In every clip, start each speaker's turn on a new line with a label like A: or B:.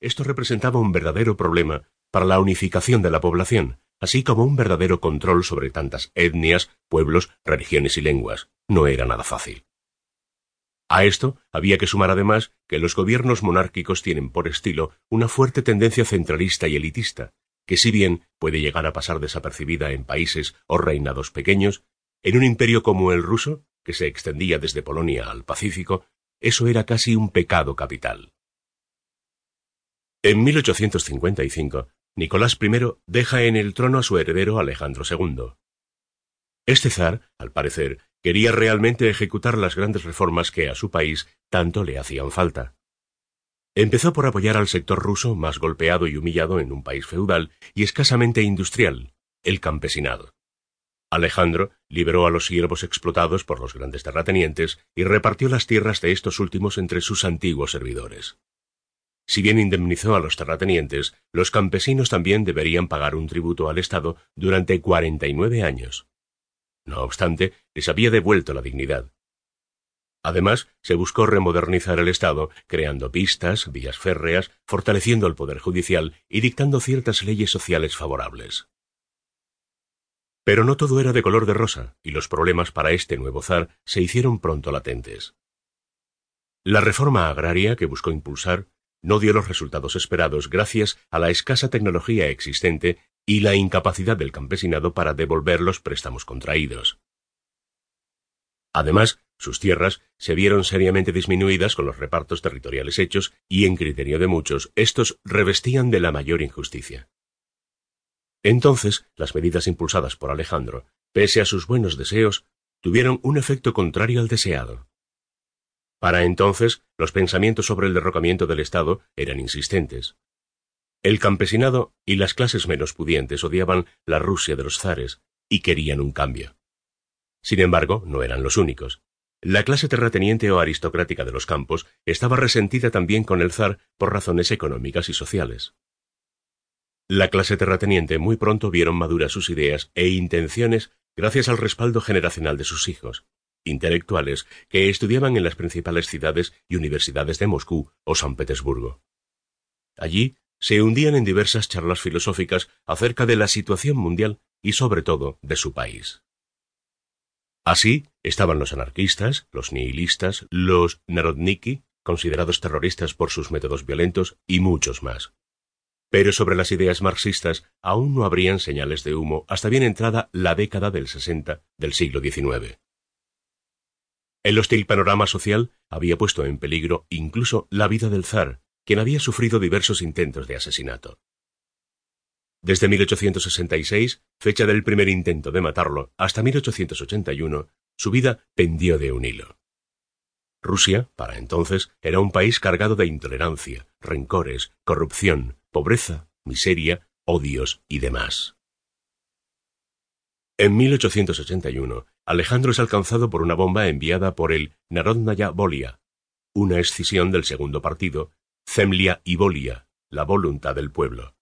A: esto representaba un verdadero problema para la unificación de la población, así como un verdadero control sobre tantas etnias, pueblos, religiones y lenguas. No era nada fácil. A esto había que sumar además que los gobiernos monárquicos tienen por estilo una fuerte tendencia centralista y elitista, que si bien puede llegar a pasar desapercibida en países o reinados pequeños, en un imperio como el ruso, que se extendía desde Polonia al Pacífico, eso era casi un pecado capital. En 1855, Nicolás I deja en el trono a su heredero Alejandro II. Este zar, al parecer, quería realmente ejecutar las grandes reformas que a su país tanto le hacían falta. Empezó por apoyar al sector ruso más golpeado y humillado en un país feudal y escasamente industrial, el campesinado. Alejandro liberó a los siervos explotados por los grandes terratenientes y repartió las tierras de estos últimos entre sus antiguos servidores. Si bien indemnizó a los terratenientes, los campesinos también deberían pagar un tributo al Estado durante cuarenta y nueve años. No obstante, les había devuelto la dignidad. Además, se buscó remodernizar el Estado, creando pistas, vías férreas, fortaleciendo el poder judicial y dictando ciertas leyes sociales favorables. Pero no todo era de color de rosa, y los problemas para este nuevo zar se hicieron pronto latentes. La reforma agraria que buscó impulsar no dio los resultados esperados gracias a la escasa tecnología existente y la incapacidad del campesinado para devolver los préstamos contraídos. Además, sus tierras se vieron seriamente disminuidas con los repartos territoriales hechos y, en criterio de muchos, estos revestían de la mayor injusticia. Entonces, las medidas impulsadas por Alejandro, pese a sus buenos deseos, tuvieron un efecto contrario al deseado. Para entonces, los pensamientos sobre el derrocamiento del Estado eran insistentes. El campesinado y las clases menos pudientes odiaban la Rusia de los zares y querían un cambio. Sin embargo, no eran los únicos. La clase terrateniente o aristocrática de los campos estaba resentida también con el zar por razones económicas y sociales. La clase terrateniente muy pronto vieron maduras sus ideas e intenciones gracias al respaldo generacional de sus hijos, intelectuales que estudiaban en las principales ciudades y universidades de Moscú o San Petersburgo. Allí se hundían en diversas charlas filosóficas acerca de la situación mundial y sobre todo de su país. Así estaban los anarquistas, los nihilistas, los narodniki, considerados terroristas por sus métodos violentos, y muchos más. Pero sobre las ideas marxistas aún no habrían señales de humo hasta bien entrada la década del 60 del siglo XIX. El hostil panorama social había puesto en peligro incluso la vida del zar, quien había sufrido diversos intentos de asesinato. Desde 1866, fecha del primer intento de matarlo, hasta 1881, su vida pendió de un hilo. Rusia, para entonces, era un país cargado de intolerancia, rencores, corrupción, pobreza, miseria, odios y demás. En 1881, Alejandro es alcanzado por una bomba enviada por el Narodnaya Volia, una escisión del segundo partido, Zemlia y Volia, la voluntad del pueblo.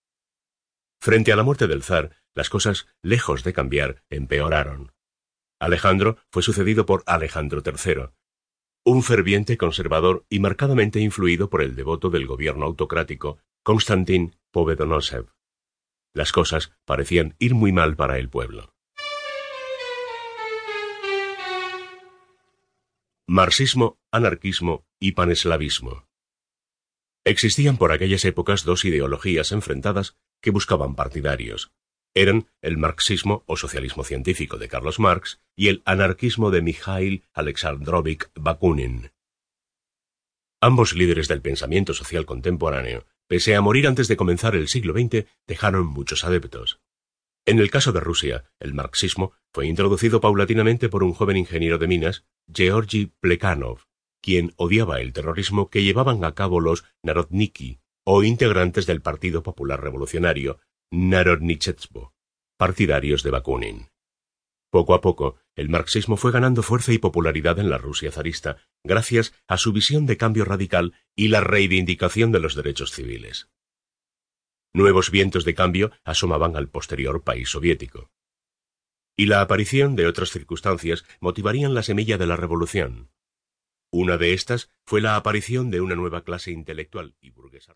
A: Frente a la muerte del zar, las cosas, lejos de cambiar, empeoraron. Alejandro fue sucedido por Alejandro III, un ferviente conservador y marcadamente influido por el devoto del gobierno autocrático Konstantin Povedonosev. Las cosas parecían ir muy mal para el pueblo. Marxismo, anarquismo y paneslavismo. Existían por aquellas épocas dos ideologías enfrentadas que buscaban partidarios. Eran el marxismo o socialismo científico de Carlos Marx y el anarquismo de Mikhail Alexandrovich Bakunin. Ambos líderes del pensamiento social contemporáneo, pese a morir antes de comenzar el siglo XX, dejaron muchos adeptos. En el caso de Rusia, el marxismo fue introducido paulatinamente por un joven ingeniero de minas, Georgy Plekhanov, quien odiaba el terrorismo que llevaban a cabo los Narodniki, o integrantes del Partido Popular Revolucionario, Narodnichetsvo, partidarios de Bakunin. Poco a poco, el marxismo fue ganando fuerza y popularidad en la Rusia zarista, gracias a su visión de cambio radical y la reivindicación de los derechos civiles. Nuevos vientos de cambio asomaban al posterior país soviético. Y la aparición de otras circunstancias motivarían la semilla de la revolución. Una de estas fue la aparición de una nueva clase intelectual y burguesa